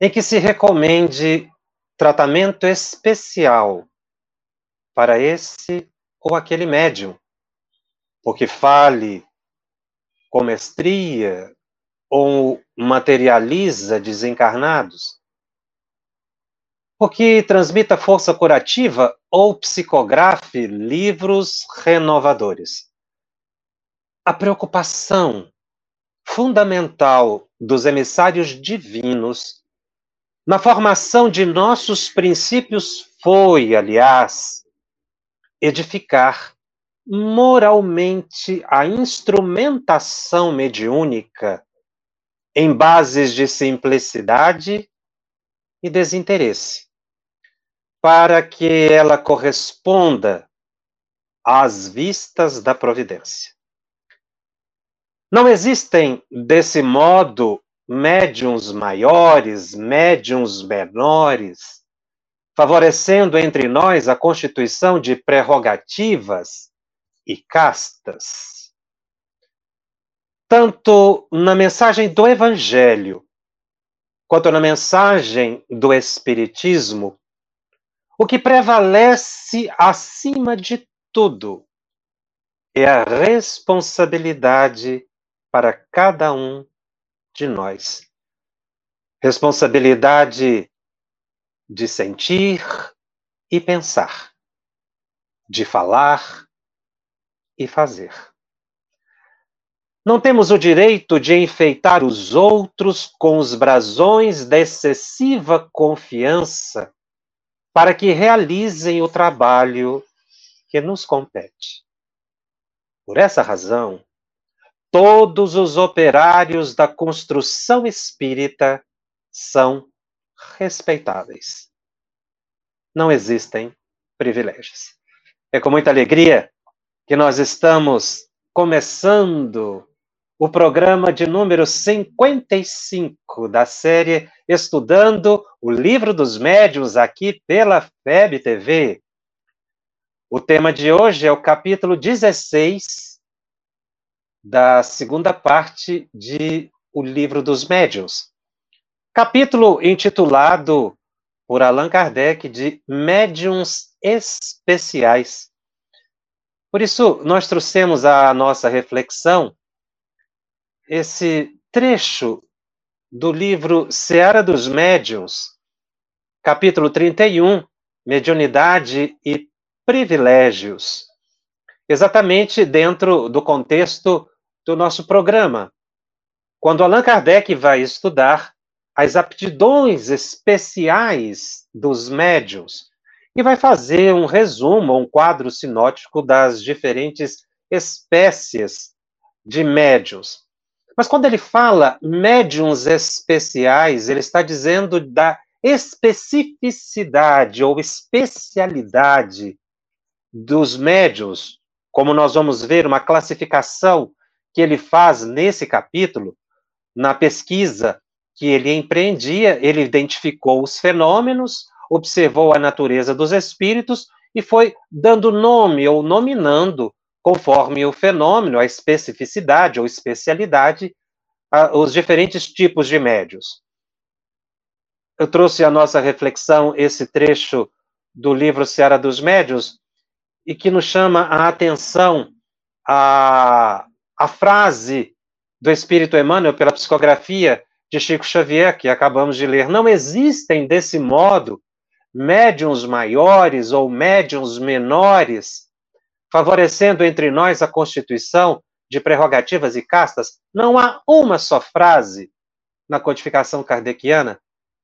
em que se recomende tratamento especial para esse ou aquele médium, porque fale com mestria ou materializa desencarnados, porque transmita força curativa ou psicografe livros renovadores. A preocupação fundamental dos emissários divinos na formação de nossos princípios foi, aliás, edificar moralmente a instrumentação mediúnica em bases de simplicidade e desinteresse, para que ela corresponda às vistas da providência. Não existem, desse modo, médiums maiores, médiums menores, favorecendo entre nós a constituição de prerrogativas e castas. Tanto na mensagem do Evangelho, quanto na mensagem do Espiritismo, o que prevalece acima de tudo é a responsabilidade para cada um de nós. Responsabilidade de sentir e pensar, de falar e fazer. Não temos o direito de enfeitar os outros com os brasões da excessiva confiança para que realizem o trabalho que nos compete. Por essa razão, todos os operários da construção espírita são respeitáveis. Não existem privilégios. É com muita alegria que nós estamos começando o programa de número 55 da série Estudando o Livro dos Médiuns aqui pela FEB TV. O tema de hoje é o capítulo 16 da segunda parte de O Livro dos Médiuns. Capítulo intitulado por Allan Kardec de Médiuns Especiais. Por isso, nós trouxemos à nossa reflexão esse trecho do livro Seara dos Médiuns, capítulo 31, Mediunidade e Privilégios, exatamente dentro do contexto do nosso programa. Quando Allan Kardec vai estudar as aptidões especiais dos médios e vai fazer um resumo, um quadro sinótico das diferentes espécies de médios. Mas quando ele fala médiums especiais, ele está dizendo da especificidade ou especialidade dos médios, como nós vamos ver, uma classificação que ele faz nesse capítulo, na pesquisa que ele empreendia, ele identificou os fenômenos, observou a natureza dos espíritos e foi dando nome ou nominando, conforme o fenômeno, a especificidade ou especialidade, a, os diferentes tipos de médios. Eu trouxe à nossa reflexão esse trecho do livro Seara dos Médios e que nos chama a atenção a a frase do Espírito Emmanuel pela psicografia de Chico Xavier, que acabamos de ler, não existem desse modo médiums maiores ou médiums menores, favorecendo entre nós a constituição de prerrogativas e castas. Não há uma só frase na codificação kardeciana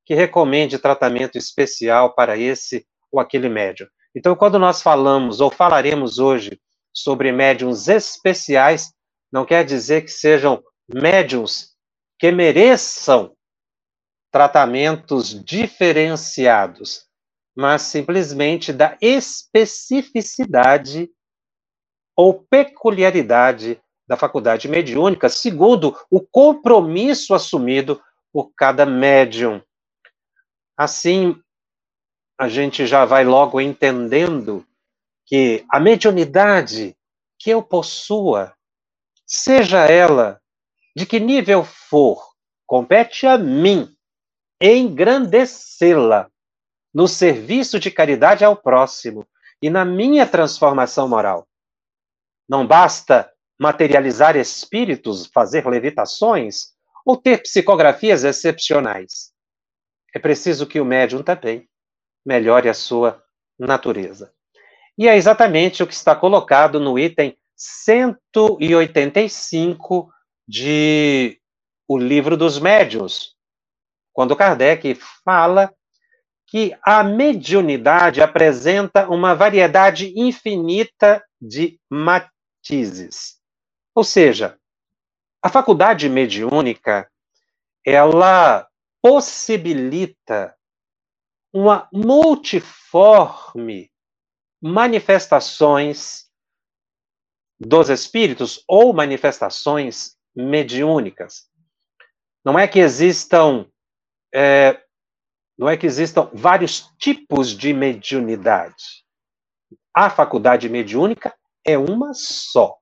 que recomende tratamento especial para esse ou aquele médium. Então, quando nós falamos ou falaremos hoje sobre médiums especiais, não quer dizer que sejam médiums que mereçam tratamentos diferenciados, mas simplesmente da especificidade ou peculiaridade da faculdade mediúnica, segundo o compromisso assumido por cada médium. Assim, a gente já vai logo entendendo que a mediunidade que eu possua, seja ela de que nível for, compete a mim engrandecê-la no serviço de caridade ao próximo e na minha transformação moral. Não basta materializar espíritos, fazer levitações ou ter psicografias excepcionais. É preciso que o médium também melhore a sua natureza. E é exatamente o que está colocado no item 185 de O Livro dos Médiuns, quando Kardec fala que a mediunidade apresenta uma variedade infinita de matizes. Ou seja, a faculdade mediúnica, ela possibilita uma multiforme manifestações dos espíritos ou manifestações mediúnicas. Não é que existam é, não é que existam vários tipos de mediunidade. A faculdade mediúnica é uma só.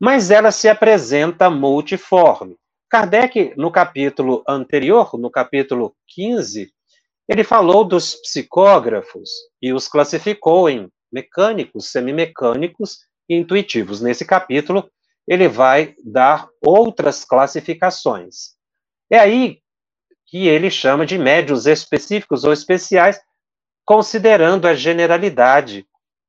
Mas ela se apresenta multiforme. Kardec, no capítulo anterior, no capítulo 15, ele falou dos psicógrafos e os classificou em mecânicos, semimecânicos intuitivos. Nesse capítulo, ele vai dar outras classificações. É aí que ele chama de médios específicos ou especiais, considerando a generalidade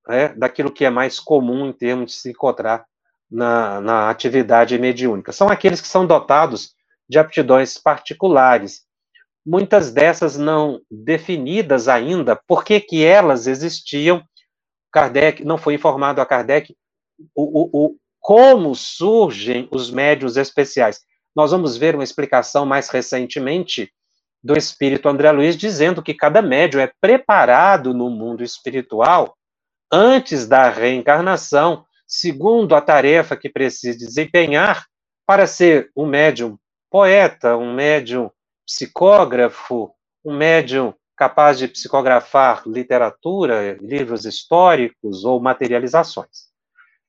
né, daquilo que é mais comum em termos de se encontrar na, na atividade mediúnica. São aqueles que são dotados de aptidões particulares, muitas dessas não definidas ainda, por que, elas existiam. Kardec não foi informado a Kardec o, o, como surgem os médios especiais. Nós vamos ver uma explicação mais recentemente do espírito André Luiz dizendo que cada médio é preparado no mundo espiritual antes da reencarnação, segundo a tarefa que precisa desempenhar para ser um médium poeta, um médium psicógrafo, um médium capaz de psicografar literatura, livros históricos ou materializações.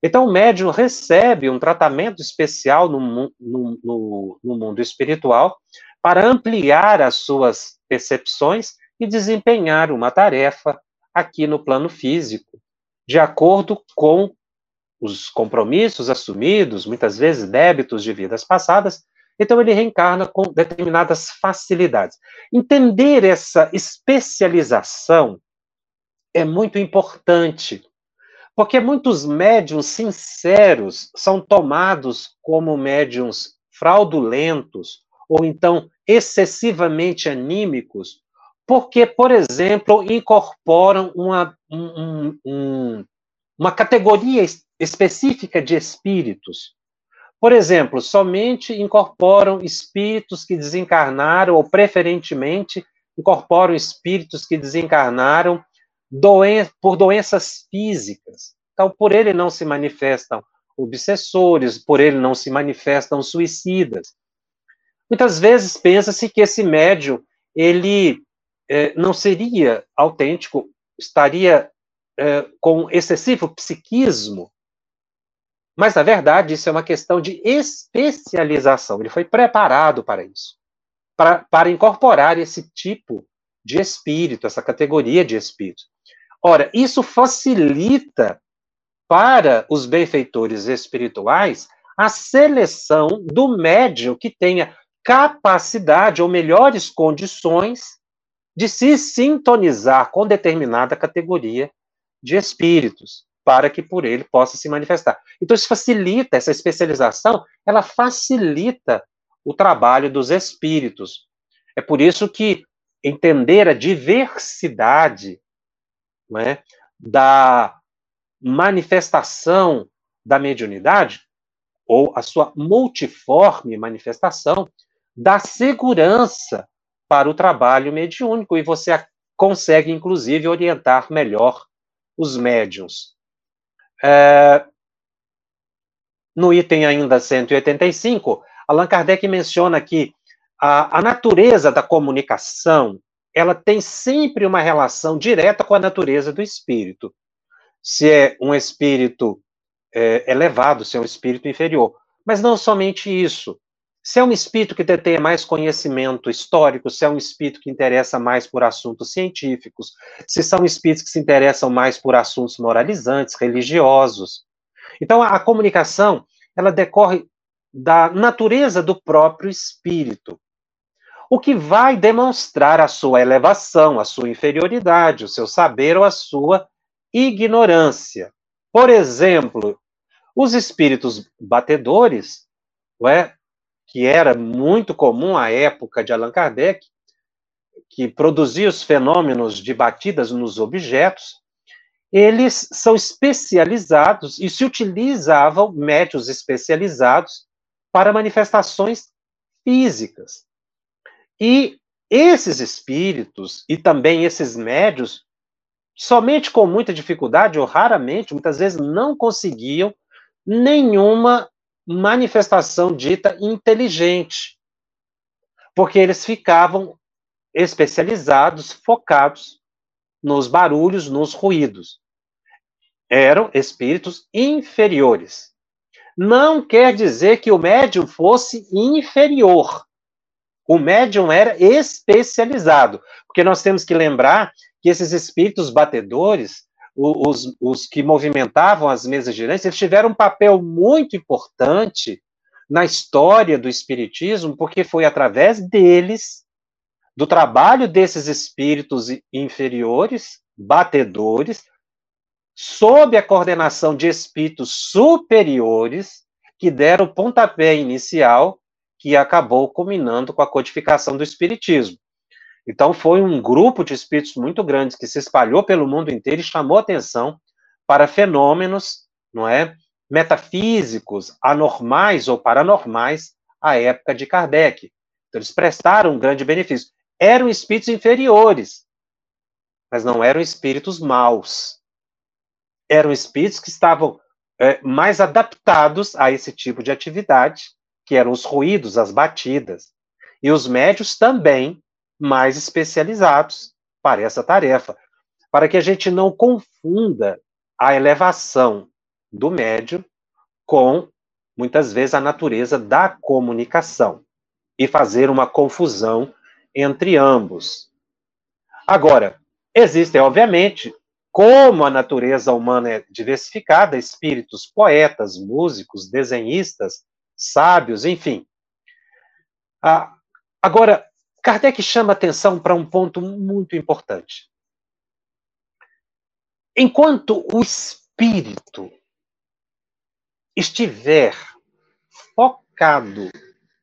Então, o médium recebe um tratamento especial no, no, no, no mundo espiritual para ampliar as suas percepções e desempenhar uma tarefa aqui no plano físico, de acordo com os compromissos assumidos, muitas vezes débitos de vidas passadas, então ele reencarna com determinadas facilidades. Entender essa especialização é muito importante, porque muitos médiums sinceros são tomados como médiums fraudulentos ou então excessivamente anímicos, porque, por exemplo, incorporam uma, um, um, uma categoria específica de espíritos. Por exemplo, somente incorporam espíritos que desencarnaram, ou preferentemente incorporam espíritos que desencarnaram doen por doenças físicas. Então, por ele não se manifestam obsessores, por ele não se manifestam suicidas. Muitas vezes pensa-se que esse médium ele é, não seria autêntico, estaria é, com excessivo psiquismo, mas, na verdade, isso é uma questão de especialização. Ele foi preparado para isso, para, para incorporar esse tipo de espírito, essa categoria de espírito. Ora, isso facilita para os benfeitores espirituais a seleção do médium que tenha capacidade ou melhores condições de se sintonizar com determinada categoria de espíritos para que por ele possa se manifestar. Então, isso facilita, essa especialização, ela facilita o trabalho dos espíritos. É por isso que entender a diversidade é, da manifestação da mediunidade, ou a sua multiforme manifestação, dá segurança para o trabalho mediúnico e você consegue, inclusive, orientar melhor os médiums. É, no item ainda 185, Allan Kardec menciona que a, a natureza da comunicação ela tem sempre uma relação direta com a natureza do espírito. Se é um espírito é, elevado, se é um espírito inferior. Mas não somente isso. Se é um espírito que detém mais conhecimento histórico, se é um espírito que interessa mais por assuntos científicos, se são espíritos que se interessam mais por assuntos moralizantes, religiosos. Então, a, a comunicação, ela decorre da natureza do próprio espírito, o que vai demonstrar a sua elevação, a sua inferioridade, o seu saber ou a sua ignorância. Por exemplo, os espíritos batedores, é, que era muito comum à época de Allan Kardec, que produzia os fenômenos de batidas nos objetos, eles são especializados e se utilizavam médios especializados para manifestações físicas. E esses espíritos e também esses médios, somente com muita dificuldade, ou raramente, muitas vezes não conseguiam nenhuma manifestação dita inteligente, porque eles ficavam especializados, focados nos barulhos, nos ruídos. Eram espíritos inferiores. Não quer dizer que o médium fosse inferior. O médium era especializado, porque nós temos que lembrar que esses espíritos batedores, os, os que movimentavam as mesas girantes, eles tiveram um papel muito importante na história do espiritismo, porque foi através deles, do trabalho desses espíritos inferiores, batedores, sob a coordenação de espíritos superiores, que deram o pontapé inicial que acabou culminando com a codificação do espiritismo. Então, foi um grupo de espíritos muito grande que se espalhou pelo mundo inteiro e chamou atenção para fenômenos, não é, metafísicos, anormais ou paranormais à época de Kardec. Então, eles prestaram um grande benefício. Eram espíritos inferiores, mas não eram espíritos maus. Eram espíritos que estavam é, mais adaptados a esse tipo de atividade, que eram os ruídos, as batidas. E os médios também mais especializados para essa tarefa, para que a gente não confunda a elevação do médio com, muitas vezes, a natureza da comunicação e fazer uma confusão entre ambos. Agora, existem, obviamente, como a natureza humana é diversificada, espíritos poetas, músicos, desenhistas, sábios, enfim. Ah, agora, Kardec chama atenção para um ponto muito importante. Enquanto o espírito estiver focado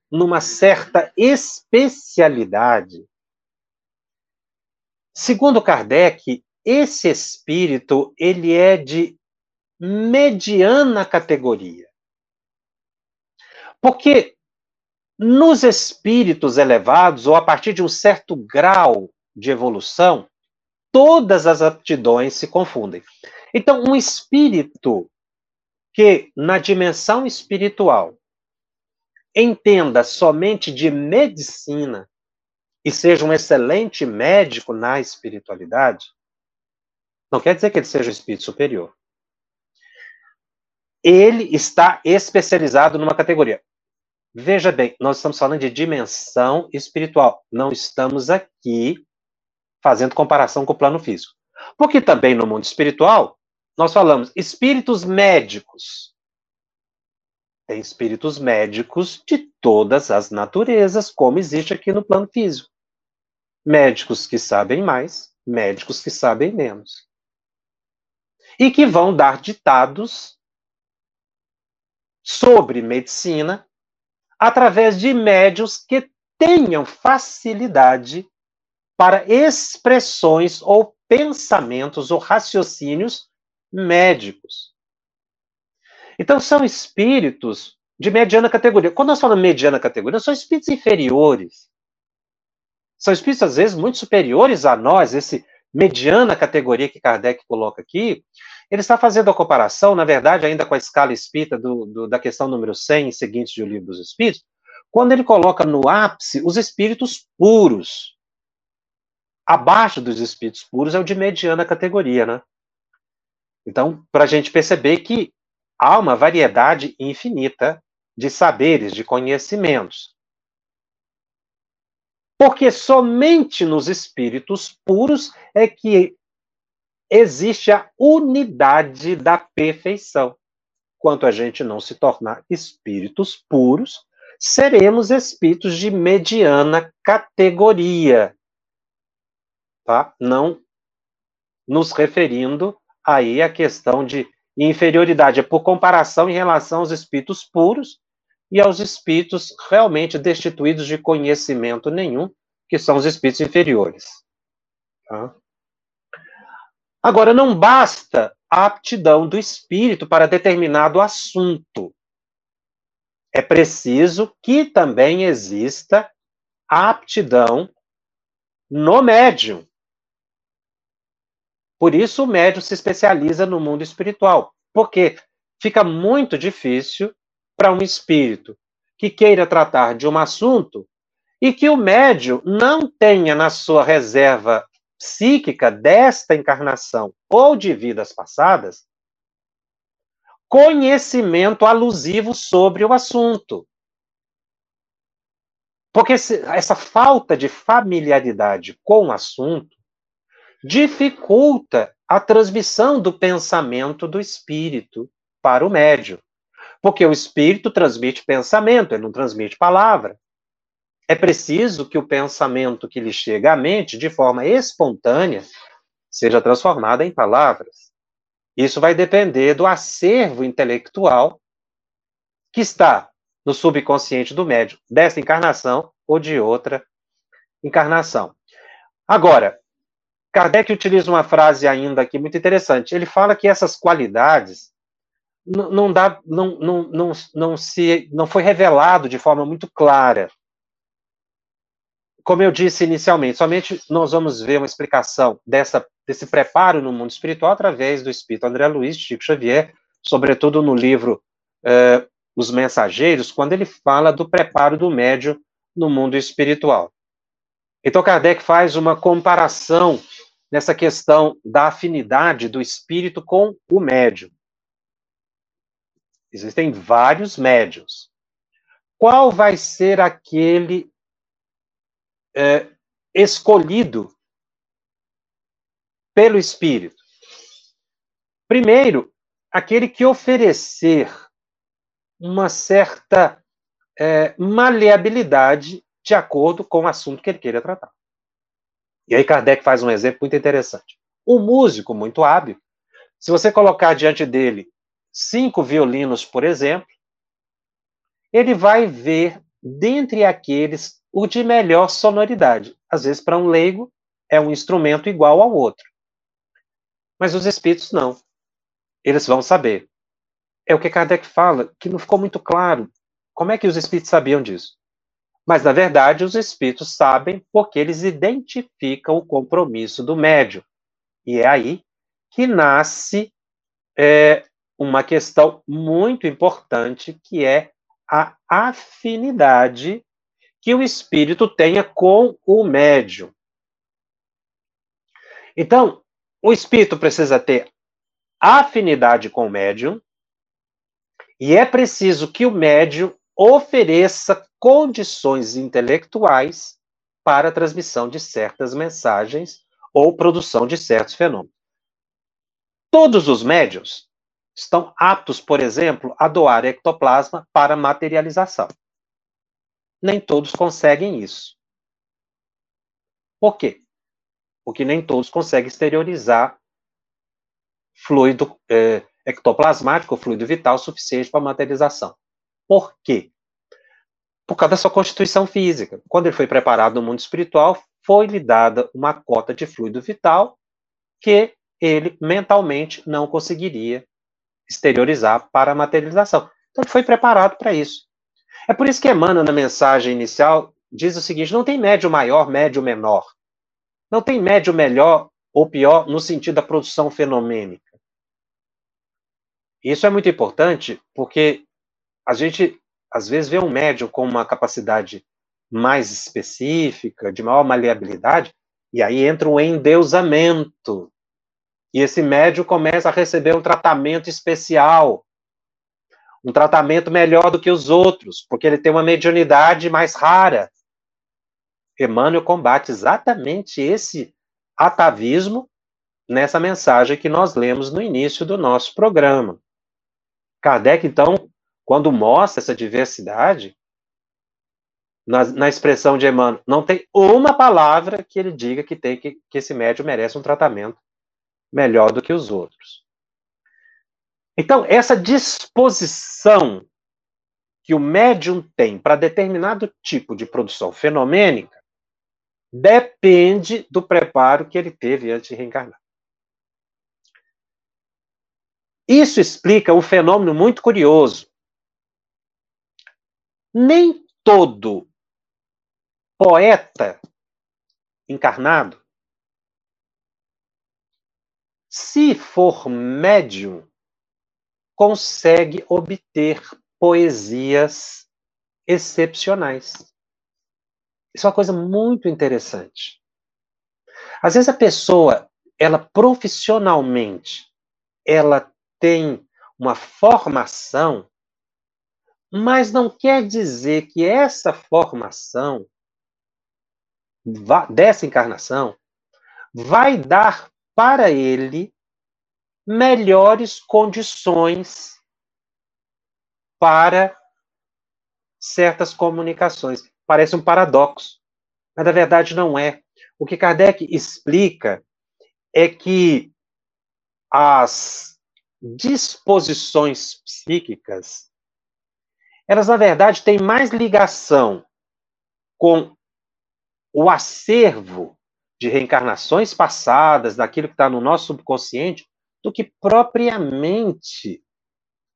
numa certa especialidade, segundo Kardec, esse espírito ele é de mediana categoria. Porque nos espíritos elevados, ou a partir de um certo grau de evolução, todas as aptidões se confundem. Então, um espírito que, na dimensão espiritual, entenda somente de medicina e seja um excelente médico na espiritualidade, não quer dizer que ele seja um espírito superior. Ele está especializado numa categoria. Veja bem, nós estamos falando de dimensão espiritual. Não estamos aqui fazendo comparação com o plano físico. Porque também no mundo espiritual, nós falamos espíritos médicos. Tem espíritos médicos de todas as naturezas, como existe aqui no plano físico. Médicos que sabem mais, médicos que sabem menos. E que vão dar ditados sobre medicina através de médios que tenham facilidade para expressões ou pensamentos ou raciocínios médicos. Então, são espíritos de mediana categoria. Quando nós falamos mediana categoria, são espíritos inferiores. São espíritos, às vezes, muito superiores a nós, esse mediana categoria que Kardec coloca aqui, ele está fazendo a comparação, na verdade, ainda com a escala espírita do, do, da questão número 100 e seguintes do Livro dos Espíritos, quando ele coloca no ápice os espíritos puros. Abaixo dos espíritos puros é o de mediana categoria, né? Então, para a gente perceber que há uma variedade infinita de saberes, de conhecimentos. Porque somente nos espíritos puros é que existe a unidade da perfeição. Quanto a gente não se tornar espíritos puros, seremos espíritos de mediana categoria. Tá? Não nos referindo aí à questão de inferioridade, é por comparação em relação aos espíritos puros e aos espíritos realmente destituídos de conhecimento nenhum, que são os espíritos inferiores. Tá? Agora, não basta a aptidão do espírito para determinado assunto. É preciso que também exista a aptidão no médium. Por isso, o médium se especializa no mundo espiritual, porque fica muito difícil para um espírito que queira tratar de um assunto e que o médium não tenha na sua reserva psíquica desta encarnação ou de vidas passadas conhecimento alusivo sobre o assunto. Porque essa falta de familiaridade com o assunto dificulta a transmissão do pensamento do espírito para o médium. Porque o espírito transmite pensamento, ele não transmite palavra. É preciso que o pensamento que lhe chega à mente, de forma espontânea, seja transformado em palavras. Isso vai depender do acervo intelectual que está no subconsciente do médium, dessa encarnação ou de outra encarnação. Agora, Kardec utiliza uma frase ainda aqui muito interessante. Ele fala que essas qualidades não, dá, não, não, não, não, se, não foi revelado de forma muito clara como eu disse inicialmente, somente nós vamos ver uma explicação dessa, desse preparo no mundo espiritual através do Espírito André Luiz, Chico Xavier, sobretudo no livro eh, Os Mensageiros, quando ele fala do preparo do médium no mundo espiritual. Então, Kardec faz uma comparação nessa questão da afinidade do espírito com o médium. Existem vários médios. Qual vai ser aquele é, escolhido pelo Espírito. Primeiro, aquele que oferecer uma certa é, maleabilidade de acordo com o assunto que ele queira tratar. E aí Kardec faz um exemplo muito interessante. Um músico muito hábil, se você colocar diante dele cinco violinos, por exemplo, ele vai ver dentre aqueles o de melhor sonoridade. Às vezes, para um leigo, é um instrumento igual ao outro. Mas os espíritos não. Eles vão saber. É o que Kardec fala, que não ficou muito claro. Como é que os espíritos sabiam disso? Mas, na verdade, os espíritos sabem porque eles identificam o compromisso do médium. E é aí que nasce é, uma questão muito importante, que é a afinidade que o espírito tenha com o médium. Então, o espírito precisa ter afinidade com o médium e é preciso que o médium ofereça condições intelectuais para a transmissão de certas mensagens ou produção de certos fenômenos. Todos os médios estão aptos, por exemplo, a doar ectoplasma para materialização nem todos conseguem isso. Por quê? Porque nem todos conseguem exteriorizar fluido é, ectoplasmático, fluido vital suficiente para materialização. Por quê? Por causa da sua constituição física. Quando ele foi preparado no mundo espiritual, foi-lhe dada uma cota de fluido vital que ele mentalmente não conseguiria exteriorizar para a materialização. Então, ele foi preparado para isso. É por isso que Emmanuel, na mensagem inicial, diz o seguinte: não tem médio maior, médio menor. Não tem médio melhor ou pior no sentido da produção fenomênica. Isso é muito importante porque a gente às vezes vê um médium com uma capacidade mais específica, de maior maleabilidade, e aí entra o endeusamento. E esse médium começa a receber um tratamento especial, um tratamento melhor do que os outros, porque ele tem uma mediunidade mais rara. Emmanuel combate exatamente esse atavismo nessa mensagem que nós lemos no início do nosso programa. Kardec, então, quando mostra essa diversidade, na, na, expressão de Emmanuel, não tem uma palavra que ele diga que tem que, que esse médium merece um tratamento melhor do que os outros. Então, essa disposição que o médium tem para determinado tipo de produção fenomênica depende do preparo que ele teve antes de reencarnar. Isso explica um fenômeno muito curioso. Nem todo poeta encarnado, se for médium, consegue obter poesias excepcionais. Isso é uma coisa muito interessante. Às vezes a pessoa, ela profissionalmente, ela tem uma formação, mas não quer dizer que essa formação dessa encarnação vai dar para ele melhores condições para certas comunicações. Parece um paradoxo, mas na verdade não é. O que Kardec explica é que as disposições psíquicas, elas na verdade têm mais ligação com o acervo de reencarnações passadas, daquilo que está no nosso subconsciente, do que propriamente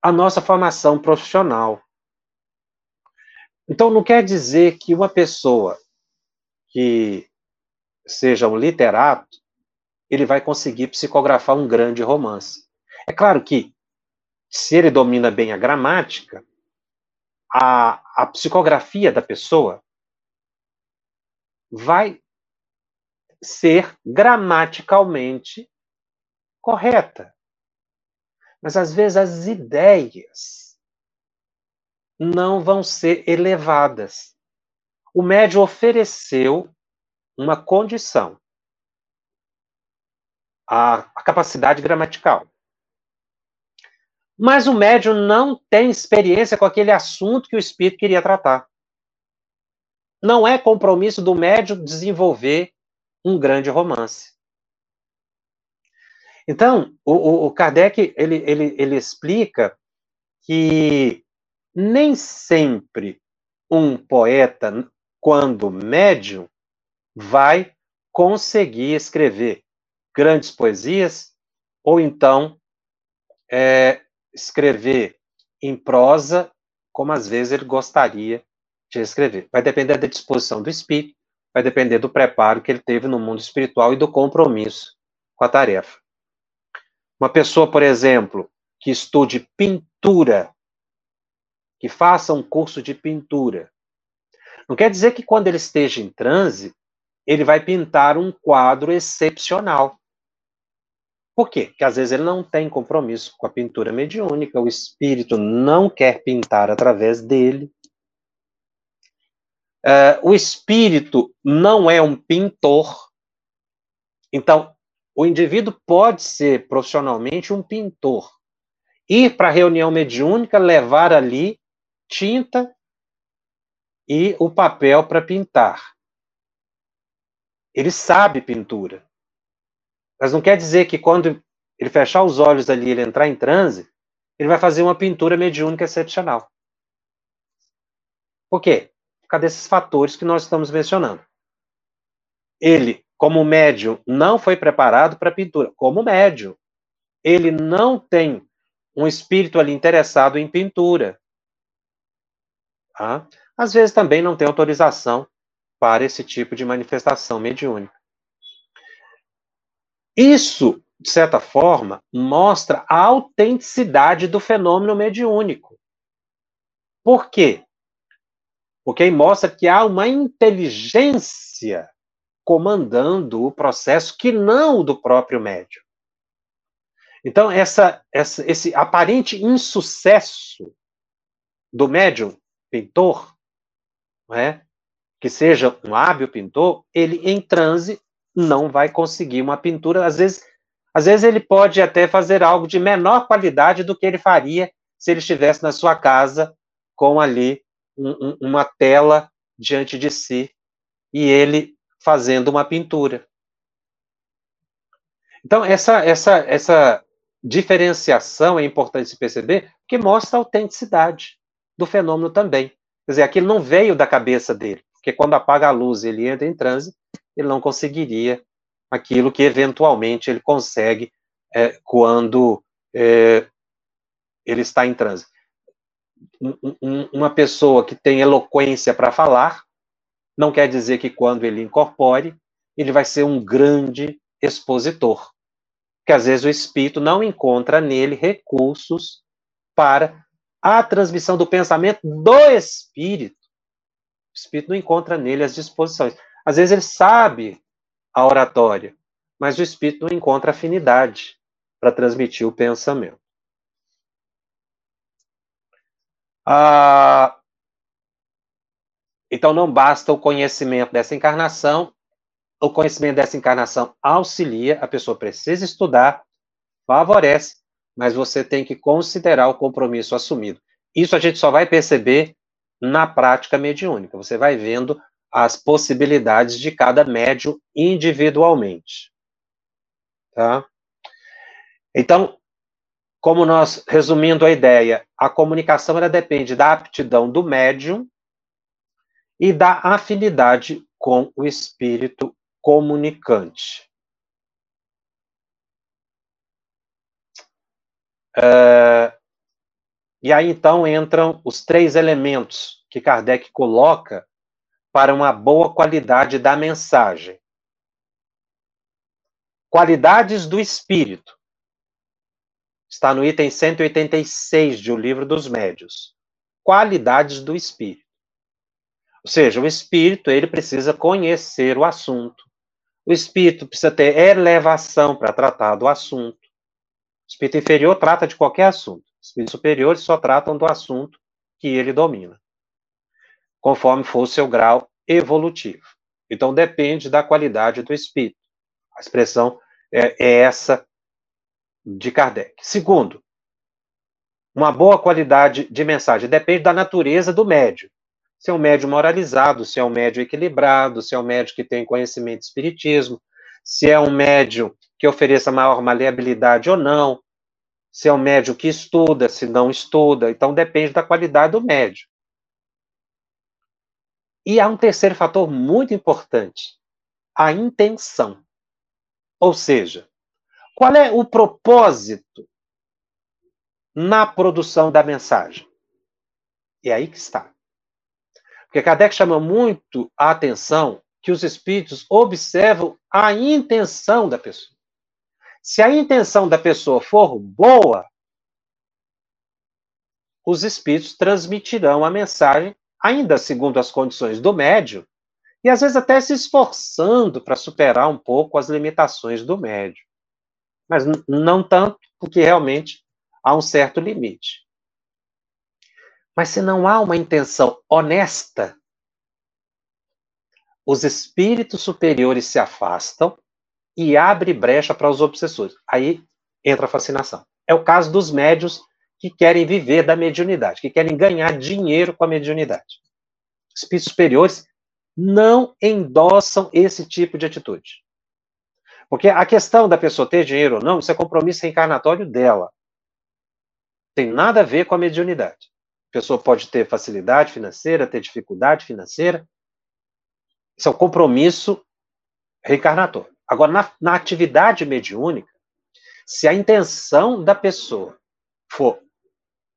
a nossa formação profissional. Então, não quer dizer que uma pessoa que seja um literato, ele vai conseguir psicografar um grande romance. É claro que, se ele domina bem a gramática, a, a psicografia da pessoa vai ser gramaticalmente correta. Mas às vezes as ideias não vão ser elevadas. O médium ofereceu uma condição, a, a capacidade gramatical. Mas o médium não tem experiência com aquele assunto que o espírito queria tratar. Não é compromisso do médium desenvolver um grande romance. Então, o, o Kardec ele, ele, ele explica que nem sempre um poeta, quando médium, vai conseguir escrever grandes poesias, ou então é, escrever em prosa, como às vezes ele gostaria de escrever. Vai depender da disposição do espírito, vai depender do preparo que ele teve no mundo espiritual e do compromisso com a tarefa. Uma pessoa, por exemplo, que estude pintura, que faça um curso de pintura, não quer dizer que quando ele esteja em transe, ele vai pintar um quadro excepcional. Por quê? Porque às vezes ele não tem compromisso com a pintura mediúnica, o espírito não quer pintar através dele, Uh, o espírito não é um pintor. Então, o indivíduo pode ser profissionalmente um pintor. Ir para a reunião mediúnica, levar ali tinta e o papel para pintar. Ele sabe pintura. Mas não quer dizer que quando ele fechar os olhos ali, ele entrar em transe, ele vai fazer uma pintura mediúnica excepcional. Por quê? causa desses fatores que nós estamos mencionando. Ele, como médium, não foi preparado para pintura. Como médium, ele não tem um espírito ali interessado em pintura. Tá? Às vezes também não tem autorização para esse tipo de manifestação mediúnica. Isso, de certa forma, mostra a autenticidade do fenômeno mediúnico. Por quê? Porque mostra que há uma inteligência comandando o processo que não o do próprio médium. Então, essa, essa, esse aparente insucesso do médium pintor, é, que seja um hábil pintor, ele em transe não vai conseguir uma pintura. Às vezes, às vezes ele pode até fazer algo de menor qualidade do que ele faria se ele estivesse na sua casa com ali um, um, uma tela diante de si e ele fazendo uma pintura. Então, essa, essa, essa diferenciação é importante se perceber, porque mostra a autenticidade do fenômeno também. Quer dizer, aquilo não veio da cabeça dele, porque quando apaga a luz e ele entra em transe, ele não conseguiria aquilo que eventualmente ele consegue é, quando é, ele está em transe. Um, uma pessoa que tem eloquência para falar, não quer dizer que quando ele incorpore, ele vai ser um grande expositor. Porque às vezes o espírito não encontra nele recursos para a transmissão do pensamento do espírito. O espírito não encontra nele as disposições. Às vezes ele sabe a oratória, mas o espírito não encontra afinidade para transmitir o pensamento. Ah, então não basta o conhecimento dessa encarnação, o conhecimento dessa encarnação auxilia, a pessoa precisa estudar, favorece, mas você tem que considerar o compromisso assumido. Isso a gente só vai perceber na prática mediúnica. Você vai vendo as possibilidades de cada médium individualmente. Tá? Então, como nós, resumindo a ideia, a comunicação ela depende da aptidão do médium e da afinidade com o espírito comunicante. Uh, e aí então entram os três elementos que Kardec coloca para uma boa qualidade da mensagem. Qualidades do espírito. Está no item 186 de O Livro dos Médios. Qualidades do espírito. Ou seja, o espírito, ele precisa conhecer o assunto. O espírito precisa ter elevação para tratar do assunto. O espírito inferior trata de qualquer assunto. Os espíritos superiores só tratam do assunto que ele domina conforme for o seu grau evolutivo. Então, depende da qualidade do espírito. A expressão é, é essa de Kardec. Segundo, uma boa qualidade de mensagem depende da natureza do médio. Se é um médio moralizado, se é um médio equilibrado, se é um médio que tem conhecimento de espiritismo, se é um médio que ofereça maior maleabilidade ou não, se é um médio que estuda, se não estuda. Então, depende da qualidade do médio. E há um terceiro fator muito importante: a intenção. Ou seja, qual é o propósito na produção da mensagem? E é aí que está. Porque Kardec chama muito a atenção que os espíritos observam a intenção da pessoa. Se a intenção da pessoa for boa, os espíritos transmitirão a mensagem ainda segundo as condições do médio, e às vezes até se esforçando para superar um pouco as limitações do médio. Mas não tanto, porque realmente há um certo limite. Mas se não há uma intenção honesta, os espíritos superiores se afastam e abre brecha para os obsessores. Aí entra a fascinação. É o caso dos médios que querem viver da mediunidade, que querem ganhar dinheiro com a mediunidade. Espíritos superiores não endossam esse tipo de atitude. Porque a questão da pessoa ter dinheiro ou não, isso é compromisso reencarnatório dela. Tem nada a ver com a mediunidade. Pessoa pode ter facilidade financeira, ter dificuldade financeira. Isso é um compromisso reencarnatório. Agora, na, na atividade mediúnica, se a intenção da pessoa for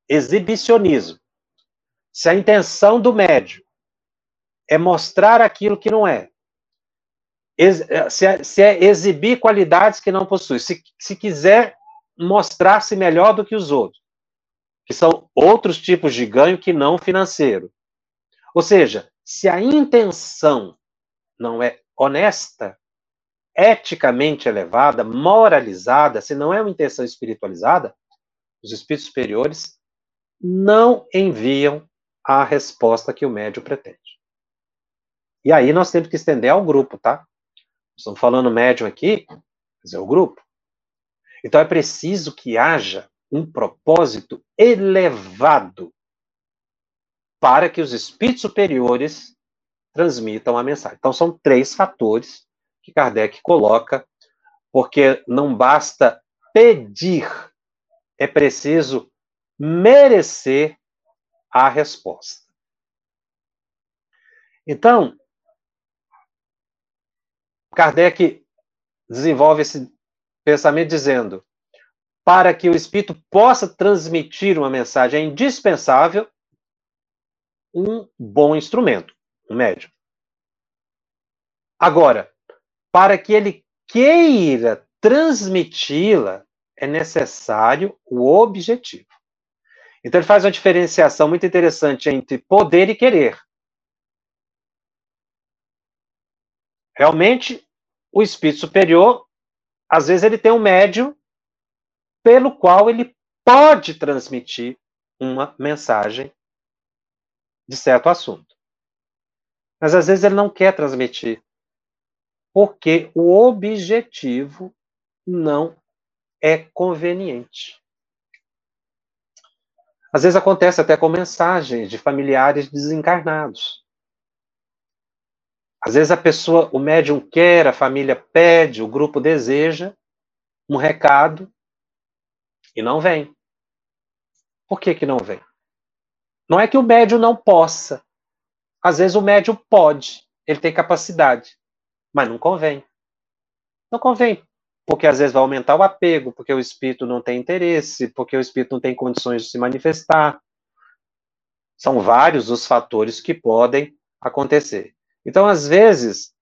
exibicionismo. Se a intenção do médio é mostrar aquilo que não é. é se é, se é exibir qualidades que não possui. Se, se quiser mostrar-se melhor do que os outros, que são outros tipos de ganho que não financeiro. Ou seja, se a intenção não é honesta, eticamente elevada, moralizada, se não é uma intenção espiritualizada, os espíritos superiores não enviam a resposta que o médium pretende. E aí nós temos que estender ao grupo, tá? Estamos falando médium aqui, mas é o grupo. Então é preciso que haja um propósito elevado para que os espíritos superiores transmitam a mensagem. Então são três fatores que Kardec coloca, porque não basta pedir, é preciso merecer a resposta. Então, Kardec desenvolve esse pensamento dizendo: para que o espírito possa transmitir uma mensagem, é indispensável um bom instrumento, um médium. Agora, para que ele queira transmiti-la, é necessário o objetivo. Então, ele faz uma diferenciação muito interessante entre poder e querer. Realmente, o espírito superior, às vezes, ele tem um médium pelo qual ele pode transmitir uma mensagem de certo assunto. Mas às vezes ele não quer transmitir porque o objetivo não é conveniente. Às vezes acontece até com mensagens de familiares desencarnados. Às vezes a pessoa, o médium quer, a família pede, o grupo deseja um recado e não vem. Por que que não vem? Não é que o médium não possa. Às vezes o médium pode, ele tem capacidade mas não convém. Não convém, porque às vezes vai aumentar o apego, porque o espírito não tem interesse, porque o espírito não tem condições de se manifestar. São vários os fatores que podem acontecer. Então, às vezes,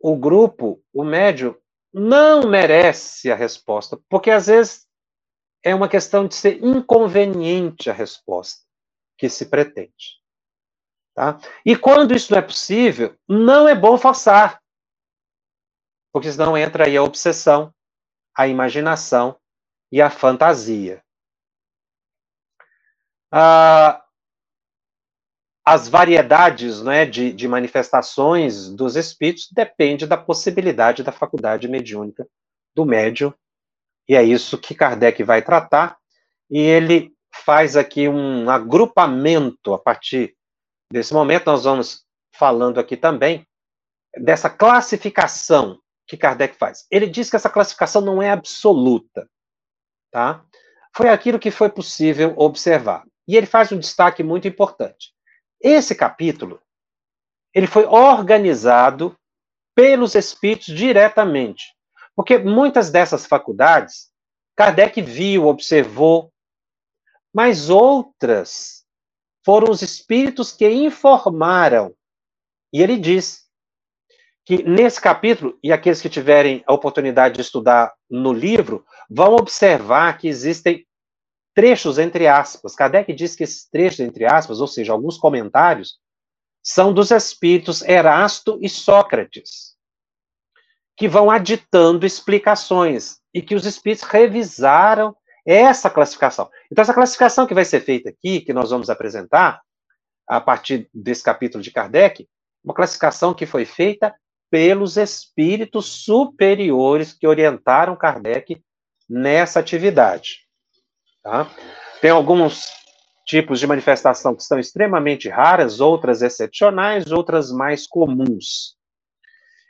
o grupo, o médio, não merece a resposta, porque às vezes é uma questão de ser inconveniente a resposta que se pretende. Tá? E quando isso não é possível, não é bom forçar porque senão entra aí a obsessão, a imaginação e a fantasia. Ah, as variedades né, de, de manifestações dos espíritos depende da possibilidade da faculdade mediúnica do médium, e é isso que Kardec vai tratar, e ele faz aqui um agrupamento a partir desse momento, nós vamos falando aqui também dessa classificação que Kardec faz? Ele diz que essa classificação não é absoluta, tá? Foi aquilo que foi possível observar. E ele faz um destaque muito importante. Esse capítulo, ele foi organizado pelos espíritos diretamente, porque muitas dessas faculdades Kardec viu, observou, mas outras foram os espíritos que informaram. E ele diz que nesse capítulo, e aqueles que tiverem a oportunidade de estudar no livro, vão observar que existem trechos entre aspas. Kardec diz que esses trechos entre aspas, ou seja, alguns comentários, são dos espíritos Erasto e Sócrates, que vão aditando explicações e que os espíritos revisaram essa classificação. Então, essa classificação que vai ser feita aqui, que nós vamos apresentar, a partir desse capítulo de Kardec, uma classificação que foi feita pelos espíritos superiores que orientaram Kardec nessa atividade. Tá? Tem alguns tipos de manifestação que são extremamente raras, outras excepcionais, outras mais comuns.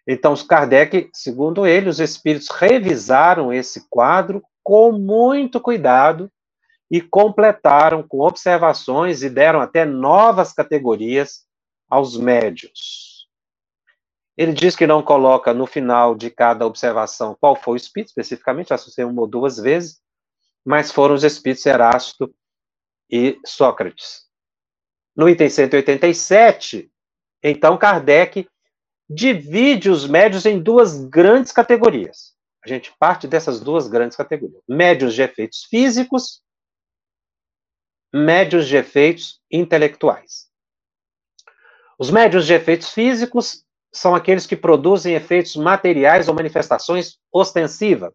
Então, os Kardec, segundo ele, os espíritos revisaram esse quadro com muito cuidado e completaram com observações e deram até novas categorias aos médios. Ele diz que não coloca no final de cada observação qual foi o espírito, especificamente, associei uma ou duas vezes, mas foram os espíritos Erasto e Sócrates. No item 187, Então, Kardec divide os médios em duas grandes categorias. A gente parte dessas duas grandes categorias: médios de efeitos físicos, médios de efeitos intelectuais. Os médios de efeitos físicos são aqueles que produzem efeitos materiais ou manifestações ostensivas.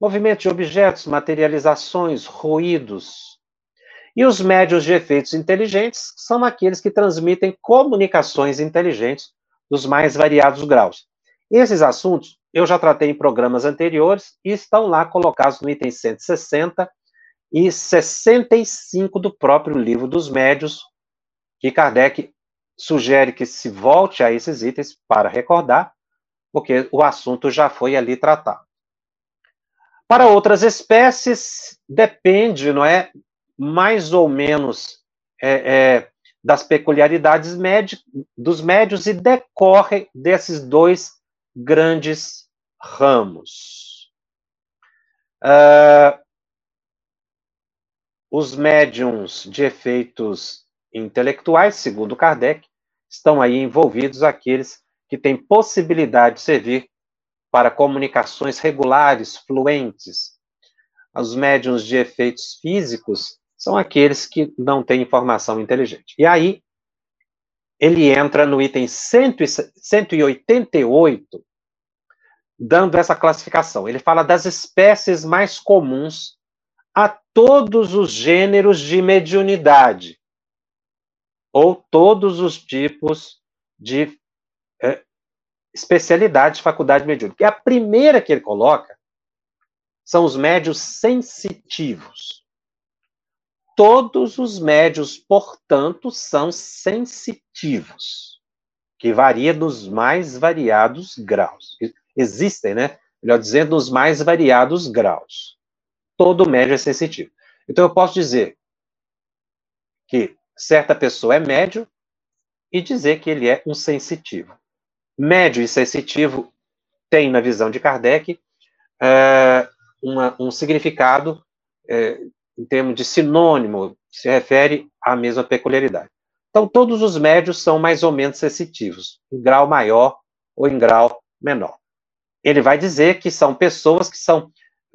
Movimento de objetos, materializações, ruídos. E os médios de efeitos inteligentes são aqueles que transmitem comunicações inteligentes dos mais variados graus. Esses assuntos eu já tratei em programas anteriores e estão lá colocados no item 160 e 65 do próprio livro dos médios, que Kardec sugere que se volte a esses itens para recordar, porque o assunto já foi ali tratado. Para outras espécies, depende, não é, mais ou menos é, é, das peculiaridades dos médios e decorre desses dois grandes ramos. Uh, os médiums de efeitos intelectuais, segundo Kardec, estão aí envolvidos aqueles que têm possibilidade de servir para comunicações regulares, fluentes. Os médiums de efeitos físicos são aqueles que não têm informação inteligente. E aí, ele entra no item 188, dando essa classificação. Ele fala das espécies mais comuns a todos os gêneros de mediunidade, ou todos os tipos de é, especialidade de faculdade mediúnica. E a primeira que ele coloca são os médios sensitivos. Todos os médios, portanto, são sensitivos, que varia nos mais variados graus. Existem, né? Melhor dizendo, nos mais variados graus. Todo médio é sensitivo. Então, eu posso dizer que certa pessoa é médio e dizer que ele é um sensitivo. Médio e sensitivo tem, na visão de Kardec, é, uma, um significado é, em termos de sinônimo, se refere à mesma peculiaridade. Então, todos os médios são mais ou menos sensitivos, em grau maior ou em grau menor. Ele vai dizer que são pessoas que são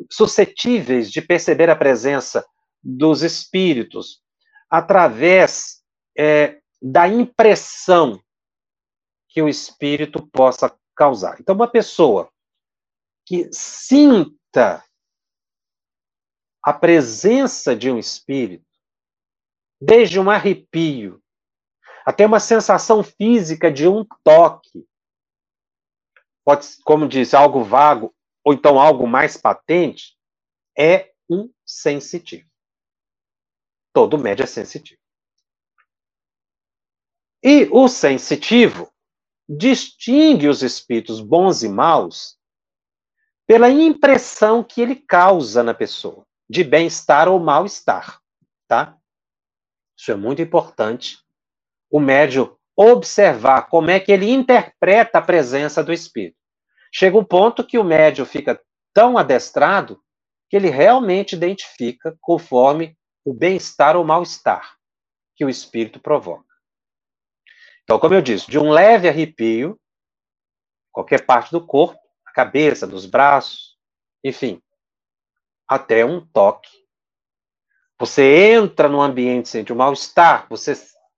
suscetíveis de perceber a presença dos espíritos através é, da impressão que o espírito possa causar. Então, uma pessoa que sinta a presença de um espírito, desde um arrepio até uma sensação física de um toque, pode, como disse, algo vago ou então algo mais patente, é um sensitivo. Todo médio é sensitivo. E o sensitivo distingue os espíritos bons e maus pela impressão que ele causa na pessoa, de bem-estar ou mal-estar, tá? Isso é muito importante. O médio observar como é que ele interpreta a presença do espírito. Chega um ponto que o médio fica tão adestrado que ele realmente identifica conforme o bem-estar ou mal-estar que o espírito provoca. Então, como eu disse, de um leve arrepio, qualquer parte do corpo, a cabeça, dos braços, enfim, até um toque. Você entra no ambiente, sente um mal-estar, você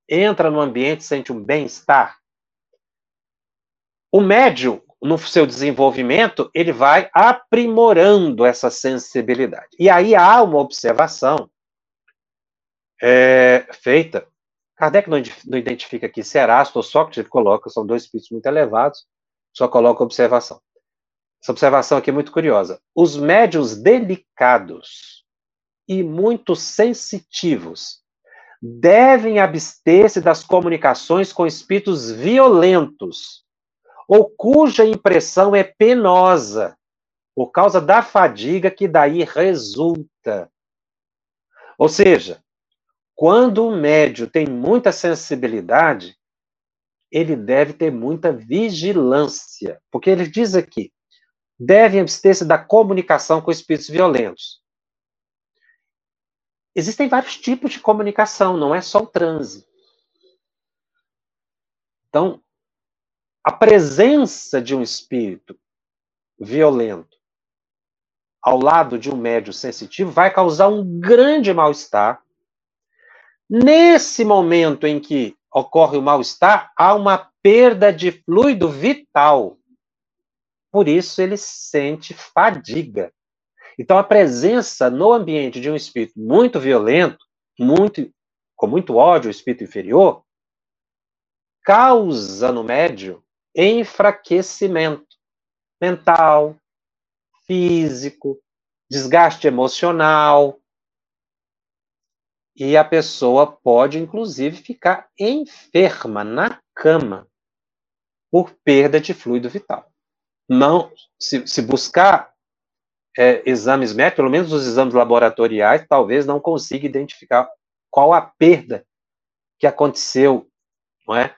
entra no ambiente, sente um bem-estar. O médium, no seu desenvolvimento, ele vai aprimorando essa sensibilidade. E aí há uma observação é, feita. Kardec não, não, identifica aqui se Erasto ou Sócrates, ele coloca, são dois espíritos muito elevados, só coloca observação. Essa observação aqui é muito curiosa. Os médios delicados e muito sensitivos devem abster-se das comunicações com espíritos violentos ou cuja impressão é penosa por causa da fadiga que daí resulta. Ou seja, quando o médio tem muita sensibilidade, ele deve ter muita vigilância, porque ele diz aqui: devem abster-se da comunicação com espíritos violentos. Existem vários tipos de comunicação, não é só o transe. Então, a presença de um espírito violento ao lado de um médio sensitivo vai causar um grande mal-estar. Nesse momento em que ocorre o mal-estar, há uma perda de fluido vital. Por isso ele sente fadiga. Então a presença no ambiente de um espírito muito violento, muito com muito ódio, o espírito inferior, causa no médio enfraquecimento mental, físico, desgaste emocional. E a pessoa pode, inclusive, ficar enferma na cama por perda de fluido vital. Não, se, se buscar é, exames médicos, pelo menos os exames laboratoriais, talvez não consiga identificar qual a perda que aconteceu, não é?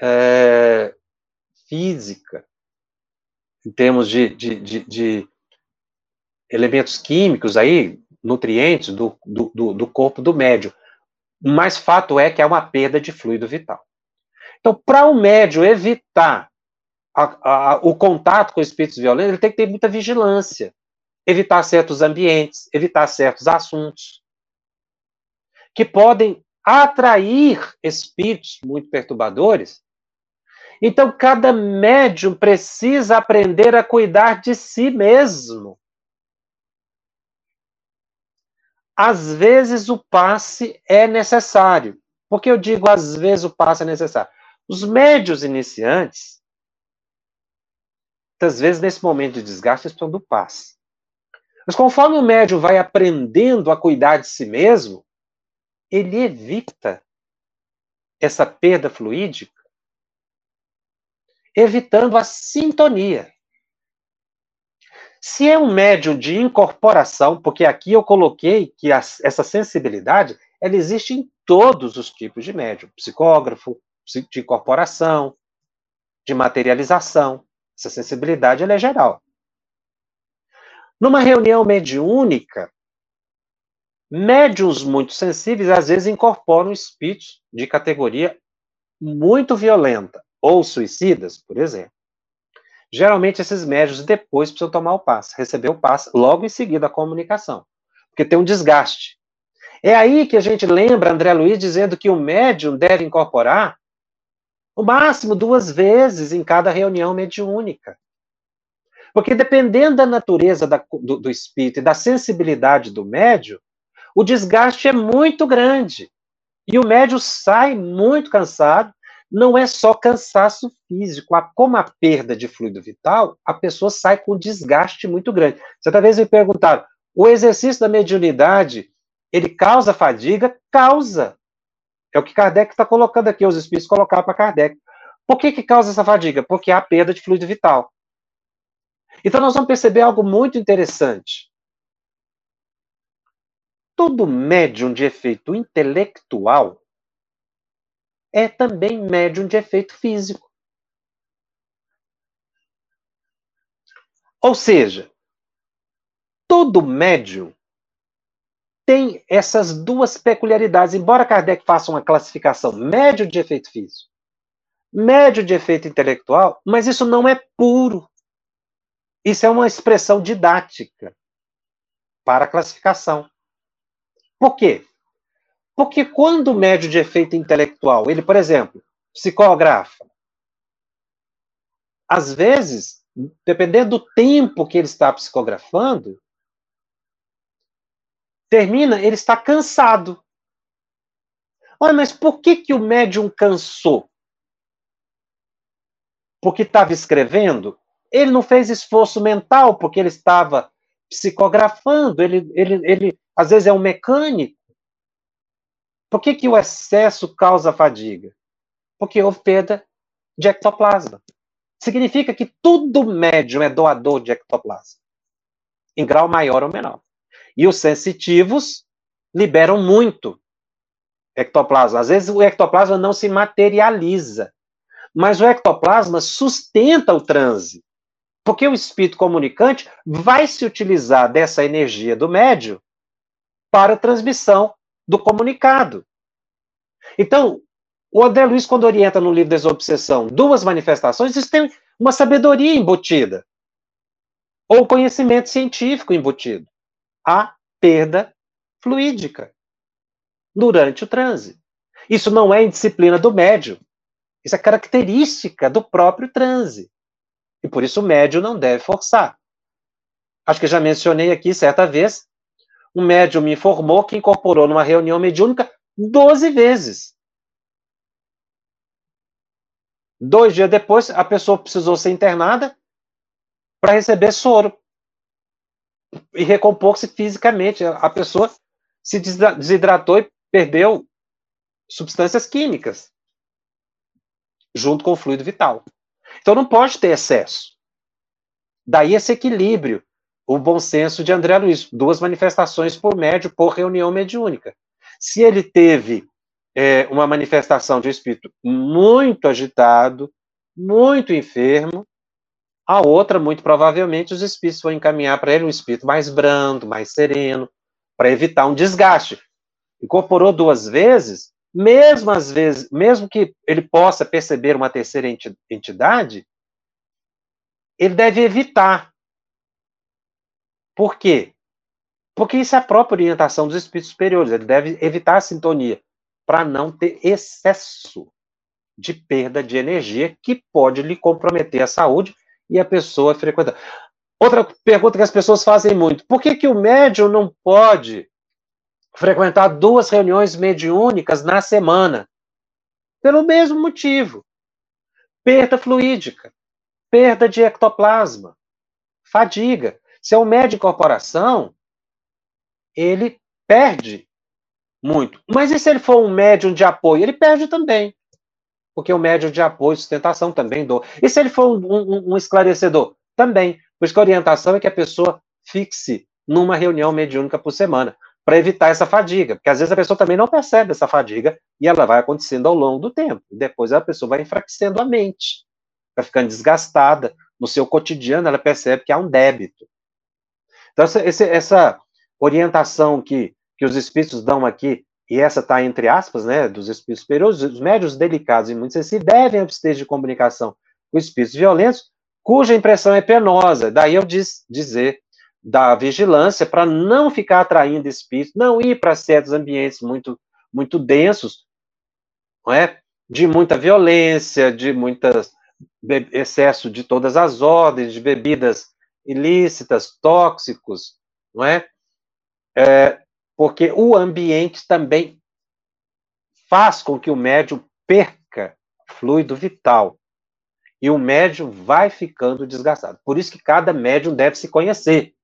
é física, em termos de, de, de, de, elementos químicos aí, nutrientes do, do, do corpo do médio. Mas fato é que há uma perda de fluido vital. Então, para o médio evitar a, a, o contato com espíritos violentos, ele tem que ter muita vigilância, evitar certos ambientes, evitar certos assuntos que podem atrair espíritos muito perturbadores então, cada médium precisa aprender a cuidar de si mesmo. Às vezes o passe é necessário. Por que eu digo às vezes o passe é necessário? Os médios iniciantes, muitas vezes nesse momento de desgaste, estão do passe. Mas conforme o médium vai aprendendo a cuidar de si mesmo, ele evita essa perda fluídica evitando a sintonia. Se é um médium de incorporação, porque aqui eu coloquei que essa sensibilidade ela existe em todos os tipos de médium, psicógrafo, de incorporação, de materialização. Essa sensibilidade é geral. Numa reunião mediúnica, médiums muito sensíveis às vezes incorporam espíritos de categoria muito violenta ou suicidas, por exemplo. Geralmente esses médios depois precisam tomar o passe, receber o passe logo em seguida a comunicação, porque tem um desgaste. É aí que a gente lembra André Luiz dizendo que o médium deve incorporar o máximo duas vezes em cada reunião mediúnica. Porque dependendo da natureza da, do, do espírito e da sensibilidade do médium, o desgaste é muito grande. E o médium sai muito cansado não é só cansaço físico, como a perda de fluido vital, a pessoa sai com desgaste muito grande. Certa vez me perguntaram, o exercício da mediunidade, ele causa fadiga? Causa. É o que Kardec está colocando aqui, os espíritos colocaram para Kardec. Por que, que causa essa fadiga? Porque há perda de fluido vital. Então nós vamos perceber algo muito interessante. Todo médium de efeito intelectual é também médium de efeito físico. Ou seja, todo médium tem essas duas peculiaridades, embora Kardec faça uma classificação médio de efeito físico, médio de efeito intelectual, mas isso não é puro. Isso é uma expressão didática para a classificação. Por quê? Porque quando o médio de efeito intelectual, ele, por exemplo, psicografa, às vezes, dependendo do tempo que ele está psicografando, termina, ele está cansado. Olha, mas por que, que o médium cansou? Porque estava escrevendo? Ele não fez esforço mental porque ele estava psicografando, ele, ele, ele às vezes é um mecânico. Por que, que o excesso causa fadiga? Porque houve perda de ectoplasma. Significa que todo médium é doador de ectoplasma, em grau maior ou menor. E os sensitivos liberam muito ectoplasma. Às vezes o ectoplasma não se materializa, mas o ectoplasma sustenta o transe. Porque o espírito comunicante vai se utilizar dessa energia do médio para transmissão do comunicado. Então, O André Luiz, quando orienta no livro Desobsessão duas manifestações, isso tem uma sabedoria embutida. Ou conhecimento científico embutido. A perda fluídica durante o transe. Isso não é indisciplina do médium. Isso é característica do próprio transe. E por isso o médium não deve forçar. Acho que já mencionei aqui certa vez, um médium me informou que incorporou numa reunião mediúnica 12 vezes. Dois dias depois, a pessoa precisou ser internada para receber soro e recompor-se fisicamente. A pessoa se desidratou e perdeu substâncias químicas junto com o fluido vital. Então não pode ter excesso. Daí esse equilíbrio, o bom senso de André Luiz, duas manifestações por médio por reunião mediúnica. Se ele teve é, uma manifestação de espírito muito agitado, muito enfermo, a outra, muito provavelmente, os espíritos vão encaminhar para ele um espírito mais brando, mais sereno, para evitar um desgaste. Incorporou duas vezes, mesmo às vezes, mesmo que ele possa perceber uma terceira entidade, ele deve evitar. Por quê? Porque isso é a própria orientação dos espíritos superiores. Ele deve evitar a sintonia para não ter excesso de perda de energia que pode lhe comprometer a saúde e a pessoa frequentar. Outra pergunta que as pessoas fazem muito: por que, que o médium não pode frequentar duas reuniões mediúnicas na semana. Pelo mesmo motivo. Perda fluídica, perda de ectoplasma, fadiga. Se é um médio de incorporação, ele perde muito. Mas e se ele for um médium de apoio? Ele perde também. Porque o médium de apoio, sustentação também dor. E se ele for um, um, um esclarecedor? Também. Por isso que a orientação é que a pessoa fixe numa reunião mediúnica por semana para evitar essa fadiga, porque às vezes a pessoa também não percebe essa fadiga e ela vai acontecendo ao longo do tempo. E depois a pessoa vai enfraquecendo a mente, vai ficando desgastada. No seu cotidiano, ela percebe que há um débito. Então, essa, essa orientação que, que os espíritos dão aqui, e essa está entre aspas, né, dos espíritos superiores, os médios delicados e muito sensíveis devem abster de comunicação com espíritos violentos, cuja impressão é penosa. Daí eu diz, dizer da vigilância para não ficar atraindo espíritos, não ir para certos ambientes muito, muito densos, não é? de muita violência, de muitas excesso de todas as ordens, de bebidas ilícitas, tóxicos, não é? é? Porque o ambiente também faz com que o médium perca fluido vital. E o médium vai ficando desgastado. Por isso que cada médium deve se conhecer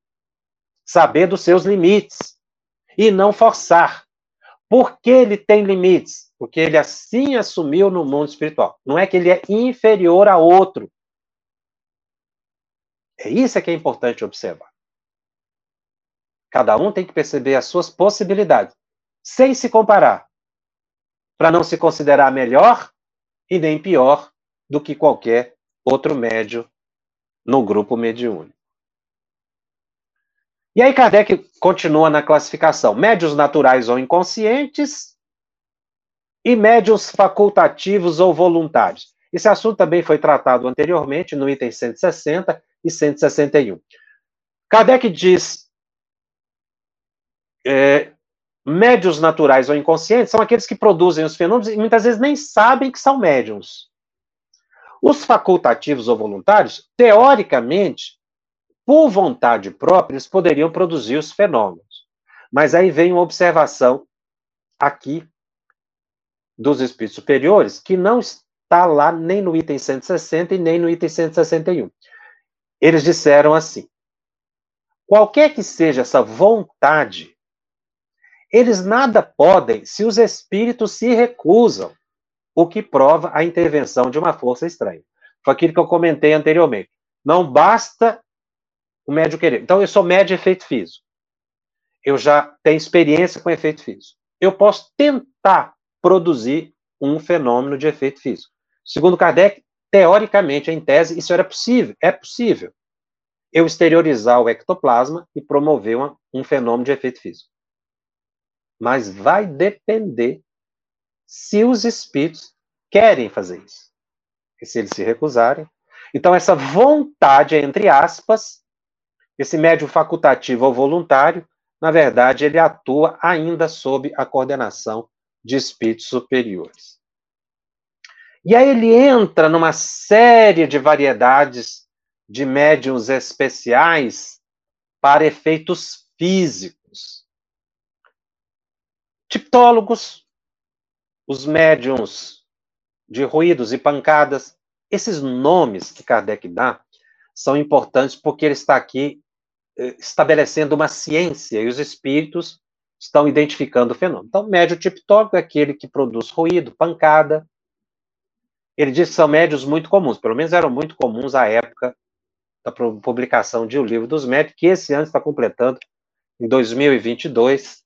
saber dos seus limites e não forçar. Por que ele tem limites? Porque ele assim assumiu no mundo espiritual. Não é que ele é inferior a outro. É isso que é importante observar. Cada um tem que perceber as suas possibilidades, sem se comparar, para não se considerar melhor e nem pior do que qualquer outro médio no grupo mediúnico. E aí Kardec continua na classificação: médios naturais ou inconscientes e médios facultativos ou voluntários. Esse assunto também foi tratado anteriormente no item 160 e 161. Kardec diz: é, médios naturais ou inconscientes são aqueles que produzem os fenômenos e muitas vezes nem sabem que são médiums. Os facultativos ou voluntários, teoricamente, por vontade própria, eles poderiam produzir os fenômenos. Mas aí vem uma observação aqui dos espíritos superiores, que não está lá nem no item 160 e nem no item 161. Eles disseram assim: qualquer que seja essa vontade, eles nada podem se os espíritos se recusam, o que prova a intervenção de uma força estranha. Foi aquilo que eu comentei anteriormente. Não basta o médio querer. Então, eu sou médio efeito físico. Eu já tenho experiência com efeito físico. Eu posso tentar produzir um fenômeno de efeito físico. Segundo Kardec, teoricamente, em tese, isso era possível. É possível. Eu exteriorizar o ectoplasma e promover uma, um fenômeno de efeito físico. Mas vai depender se os espíritos querem fazer isso. E se eles se recusarem, então essa vontade, entre aspas, esse médium facultativo ou voluntário, na verdade, ele atua ainda sob a coordenação de espíritos superiores. E aí ele entra numa série de variedades de médiums especiais para efeitos físicos. Tiptólogos, os médiums de ruídos e pancadas, esses nomes que Kardec dá são importantes porque ele está aqui eh, estabelecendo uma ciência e os espíritos estão identificando o fenômeno. Então, médio tiptólogo é aquele que produz ruído, pancada. Ele diz que são médios muito comuns, pelo menos eram muito comuns à época da publicação de O Livro dos Médios, que esse ano está completando, em 2022,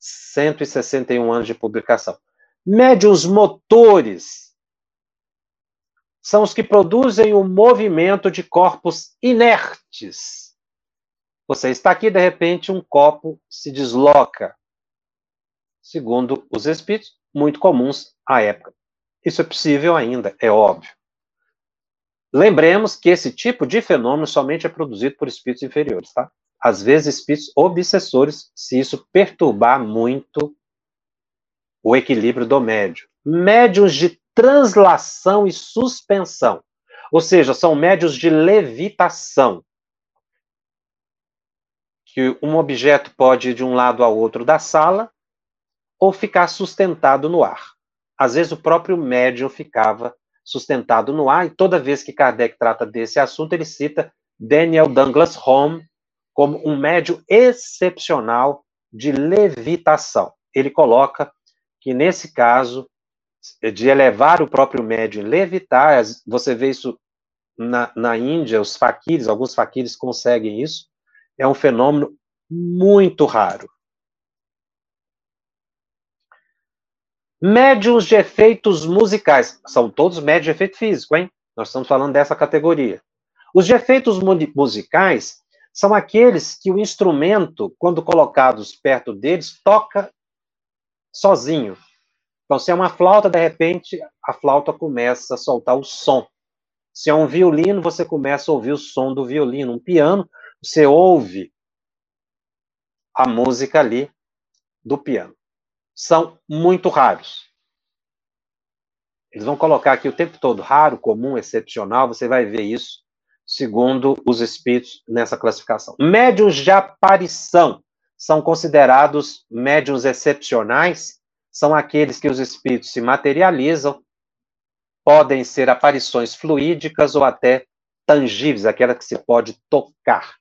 161 anos de publicação. Médios motores são os que produzem o movimento de corpos inertes você está aqui, de repente, um copo se desloca. Segundo os espíritos, muito comuns à época. Isso é possível ainda, é óbvio. Lembremos que esse tipo de fenômeno somente é produzido por espíritos inferiores, tá? Às vezes, espíritos obsessores, se isso perturbar muito o equilíbrio do médio. Médios de translação e suspensão, ou seja, são médios de levitação que um objeto pode ir de um lado ao outro da sala ou ficar sustentado no ar. Às vezes o próprio médium ficava sustentado no ar, e toda vez que Kardec trata desse assunto, ele cita Daniel Douglas Home como um médium excepcional de levitação. Ele coloca que, nesse caso, de elevar o próprio médium e levitar, você vê isso na, na Índia, os faquires, alguns faquires conseguem isso, é um fenômeno muito raro. Médios de efeitos musicais. São todos médios de efeito físico, hein? Nós estamos falando dessa categoria. Os de efeitos musicais são aqueles que o instrumento, quando colocados perto deles, toca sozinho. Então, se é uma flauta, de repente, a flauta começa a soltar o som. Se é um violino, você começa a ouvir o som do violino. Um piano, você ouve a música ali do piano. São muito raros. Eles vão colocar aqui o tempo todo raro, comum, excepcional, você vai ver isso segundo os espíritos nessa classificação. Médios de aparição são considerados médios excepcionais, são aqueles que os espíritos se materializam, podem ser aparições fluídicas ou até tangíveis, aquela que se pode tocar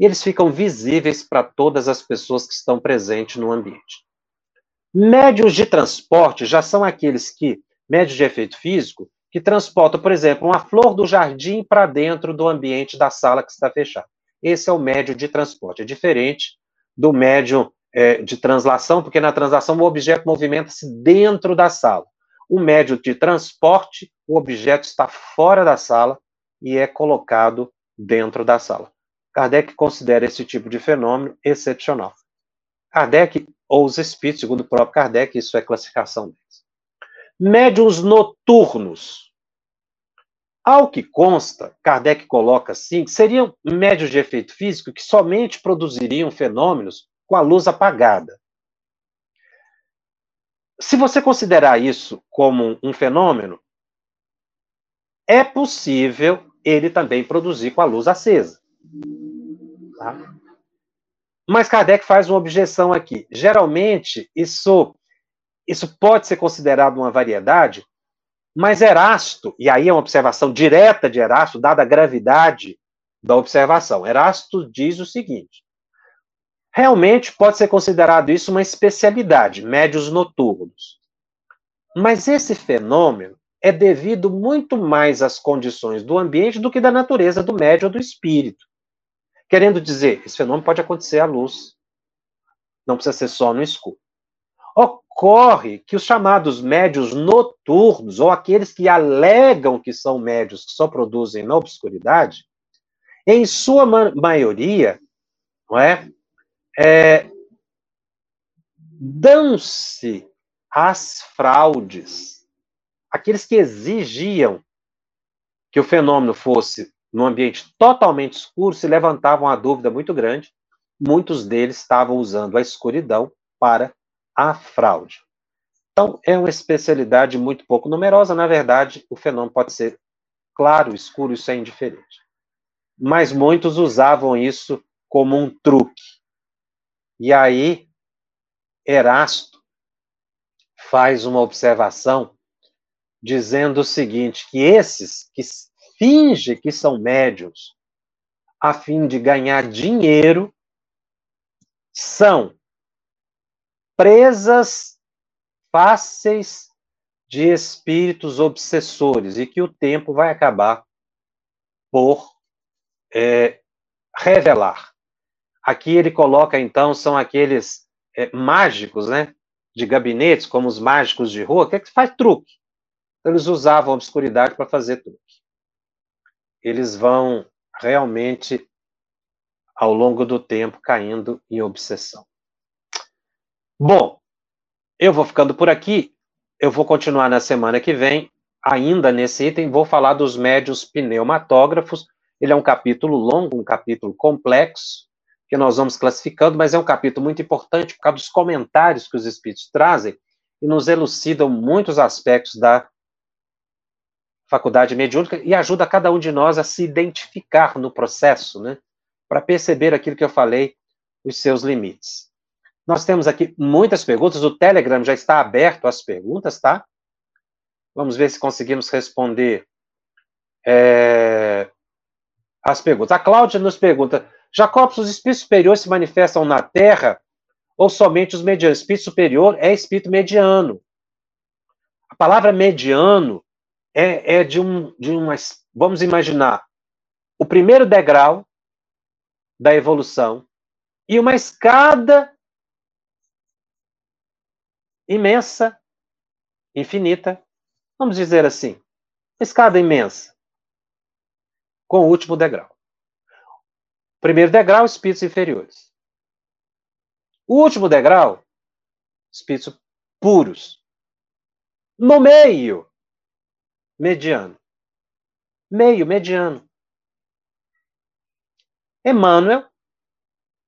e eles ficam visíveis para todas as pessoas que estão presentes no ambiente. Médios de transporte já são aqueles que, médios de efeito físico, que transportam, por exemplo, uma flor do jardim para dentro do ambiente da sala que está fechada. Esse é o médio de transporte. É diferente do médio é, de translação, porque na translação o objeto movimenta-se dentro da sala. O médio de transporte, o objeto está fora da sala e é colocado dentro da sala. Kardec considera esse tipo de fenômeno excepcional. Kardec, ou os espíritos, segundo o próprio Kardec, isso é classificação deles. Médiuns noturnos. Ao que consta, Kardec coloca assim, que seriam médios de efeito físico que somente produziriam fenômenos com a luz apagada. Se você considerar isso como um fenômeno, é possível ele também produzir com a luz acesa. Tá? Mas Kardec faz uma objeção aqui. Geralmente, isso, isso pode ser considerado uma variedade, mas Erasto, e aí é uma observação direta de Erasto, dada a gravidade da observação. Erasto diz o seguinte: realmente pode ser considerado isso uma especialidade, médios noturnos. Mas esse fenômeno é devido muito mais às condições do ambiente do que da natureza do médio ou do espírito. Querendo dizer, esse fenômeno pode acontecer à luz, não precisa ser só no escuro. Ocorre que os chamados médios noturnos, ou aqueles que alegam que são médios que só produzem na obscuridade, em sua ma maioria, não é, é dão-se as fraudes, aqueles que exigiam que o fenômeno fosse num ambiente totalmente escuro se levantavam a dúvida muito grande. Muitos deles estavam usando a escuridão para a fraude. Então, é uma especialidade muito pouco numerosa. Na verdade, o fenômeno pode ser claro, escuro, isso é indiferente. Mas muitos usavam isso como um truque. E aí, Erasto faz uma observação dizendo o seguinte: que esses que fingem que são médios a fim de ganhar dinheiro são presas fáceis de espíritos obsessores e que o tempo vai acabar por é, revelar. Aqui ele coloca, então, são aqueles é, mágicos, né, de gabinetes, como os mágicos de rua, que, é que faz truque. Eles usavam a obscuridade para fazer truque. Eles vão realmente, ao longo do tempo, caindo em obsessão. Bom, eu vou ficando por aqui. Eu vou continuar na semana que vem, ainda nesse item, vou falar dos médios pneumatógrafos. Ele é um capítulo longo, um capítulo complexo, que nós vamos classificando, mas é um capítulo muito importante por causa dos comentários que os espíritos trazem e nos elucidam muitos aspectos da faculdade mediúnica e ajuda cada um de nós a se identificar no processo, né? Para perceber aquilo que eu falei, os seus limites. Nós temos aqui muitas perguntas, o Telegram já está aberto às perguntas, tá? Vamos ver se conseguimos responder é, as perguntas. A Cláudia nos pergunta: Jacobs, os espíritos superiores se manifestam na Terra ou somente os medianos? Espírito superior é espírito mediano. A palavra mediano é, é de, um, de uma. Vamos imaginar o primeiro degrau da evolução e uma escada imensa, infinita, vamos dizer assim, escada imensa, com o último degrau. Primeiro degrau, espíritos inferiores. O último degrau, espíritos puros. No meio, mediano. Meio, mediano. Emmanuel,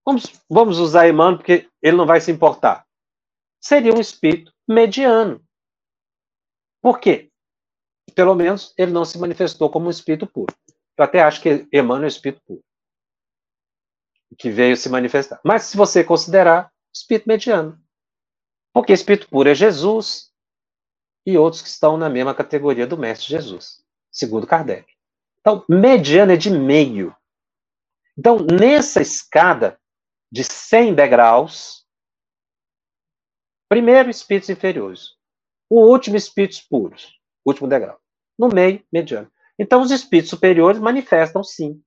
vamos, vamos usar Emmanuel porque ele não vai se importar seria um espírito mediano. Por quê? Pelo menos ele não se manifestou como um espírito puro. Eu até acho que Emmanuel é um espírito puro. Que veio se manifestar. Mas se você considerar espírito mediano. Porque espírito puro é Jesus e outros que estão na mesma categoria do Mestre Jesus, segundo Kardec. Então, mediano é de meio. Então, nessa escada de 100 degraus, Primeiro, espíritos inferiores. O último, espíritos puros. Último degrau. No meio, mediano. Então, os espíritos superiores manifestam, sim,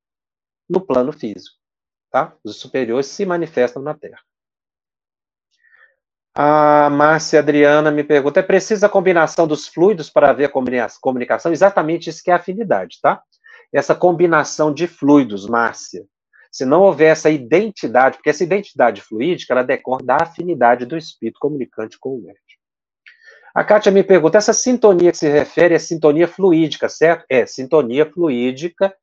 no plano físico. Tá? Os superiores se manifestam na Terra. A Márcia Adriana me pergunta: é precisa a combinação dos fluidos para haver comunicação? Exatamente isso que é afinidade, tá? Essa combinação de fluidos, Márcia. Se não houver essa identidade, porque essa identidade fluídica, ela decorre da afinidade do espírito comunicante com o médium. A Kátia me pergunta, essa sintonia que se refere é sintonia fluídica, certo? É, sintonia fluídica,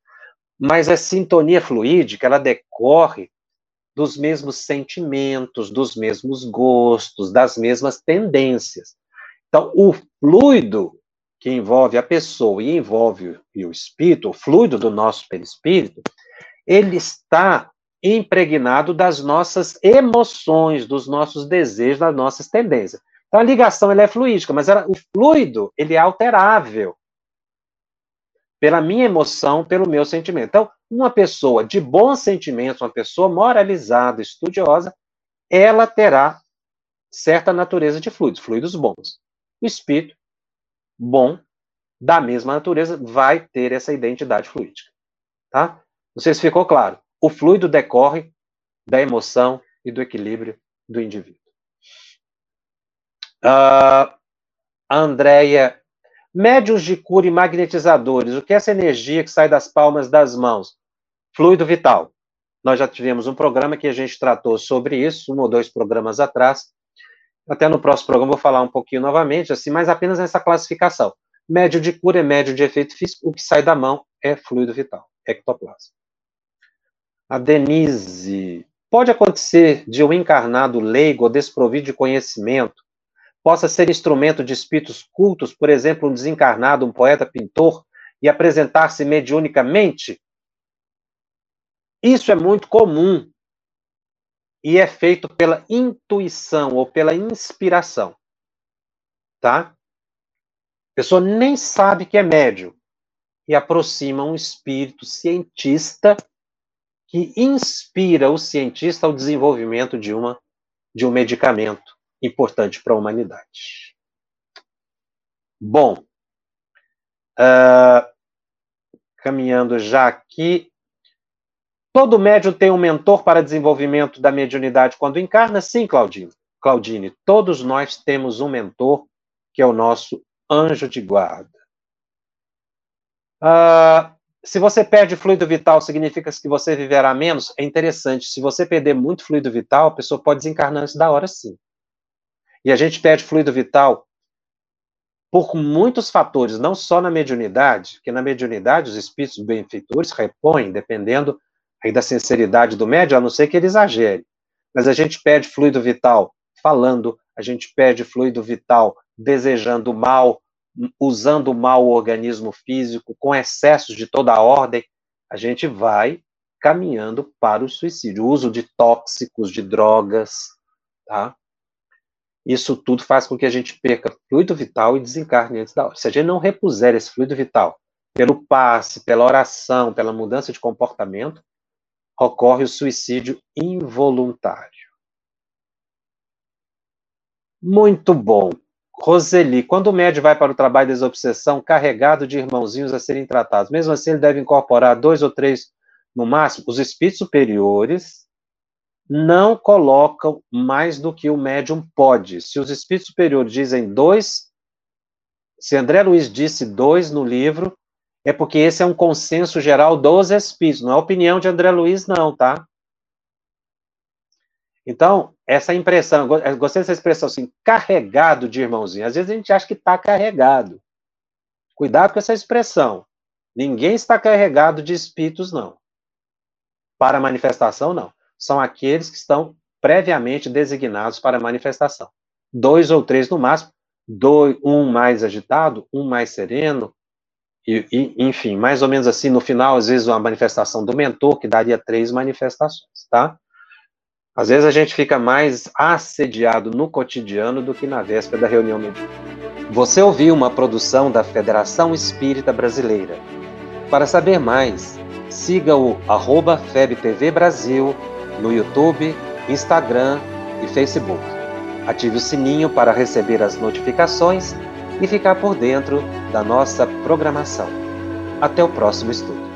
mas a sintonia fluídica, ela decorre dos mesmos sentimentos, dos mesmos gostos, das mesmas tendências. Então, o fluido que envolve a pessoa e envolve o espírito, o fluido do nosso perispírito, ele está impregnado das nossas emoções, dos nossos desejos, das nossas tendências. Então a ligação ela é fluídica, mas ela, o fluido ele é alterável pela minha emoção, pelo meu sentimento. Então, uma pessoa de bons sentimentos, uma pessoa moralizada, estudiosa, ela terá certa natureza de fluidos, fluidos bons. O espírito bom, da mesma natureza, vai ter essa identidade fluídica. Tá? Não sei se ficou claro. O fluido decorre da emoção e do equilíbrio do indivíduo. Uh, Andréia, médios de cura e magnetizadores, o que é essa energia que sai das palmas das mãos? Fluido vital. Nós já tivemos um programa que a gente tratou sobre isso, um ou dois programas atrás. Até no próximo programa vou falar um pouquinho novamente, assim, mas apenas nessa classificação. Médio de cura é médio de efeito físico, o que sai da mão é fluido vital, ectoplasma. A Denise, pode acontecer de um encarnado leigo ou desprovido de conhecimento possa ser instrumento de espíritos cultos, por exemplo, um desencarnado, um poeta pintor, e apresentar-se mediunicamente? Isso é muito comum e é feito pela intuição ou pela inspiração. Tá? A pessoa nem sabe que é médium e aproxima um espírito cientista que inspira o cientista ao desenvolvimento de uma de um medicamento importante para a humanidade. Bom, uh, caminhando já aqui, todo médium tem um mentor para desenvolvimento da mediunidade quando encarna? Sim, Claudine. Claudine, todos nós temos um mentor que é o nosso anjo de guarda. Uh, se você perde fluido vital, significa que você viverá menos? É interessante. Se você perder muito fluido vital, a pessoa pode desencarnar antes da hora, sim. E a gente perde fluido vital por muitos fatores, não só na mediunidade, que na mediunidade os espíritos benfeitores repõem, dependendo aí da sinceridade do médium, a não ser que ele exagere. Mas a gente perde fluido vital falando, a gente perde fluido vital desejando mal, usando mal o organismo físico, com excessos de toda a ordem, a gente vai caminhando para o suicídio. O uso de tóxicos, de drogas, tá? Isso tudo faz com que a gente perca fluido vital e desencarne antes da hora. Se a gente não repuser esse fluido vital pelo passe, pela oração, pela mudança de comportamento, ocorre o suicídio involuntário. Muito bom. Roseli, quando o médium vai para o trabalho de desobsessão carregado de irmãozinhos a serem tratados, mesmo assim ele deve incorporar dois ou três no máximo? Os espíritos superiores não colocam mais do que o médium pode. Se os espíritos superiores dizem dois, se André Luiz disse dois no livro, é porque esse é um consenso geral dos espíritos, não é opinião de André Luiz, não, tá? Então, essa impressão, gostei dessa expressão assim, carregado de irmãozinho. Às vezes a gente acha que está carregado. Cuidado com essa expressão. Ninguém está carregado de espíritos, não. Para manifestação, não são aqueles que estão previamente designados para manifestação. Dois ou três no máximo, dois, um mais agitado, um mais sereno, e, e, enfim, mais ou menos assim, no final, às vezes, uma manifestação do mentor, que daria três manifestações, tá? Às vezes a gente fica mais assediado no cotidiano do que na véspera da reunião mediúnica. Você ouviu uma produção da Federação Espírita Brasileira. Para saber mais, siga o arroba FebTV Brasil no YouTube, Instagram e Facebook. Ative o sininho para receber as notificações e ficar por dentro da nossa programação. Até o próximo estudo.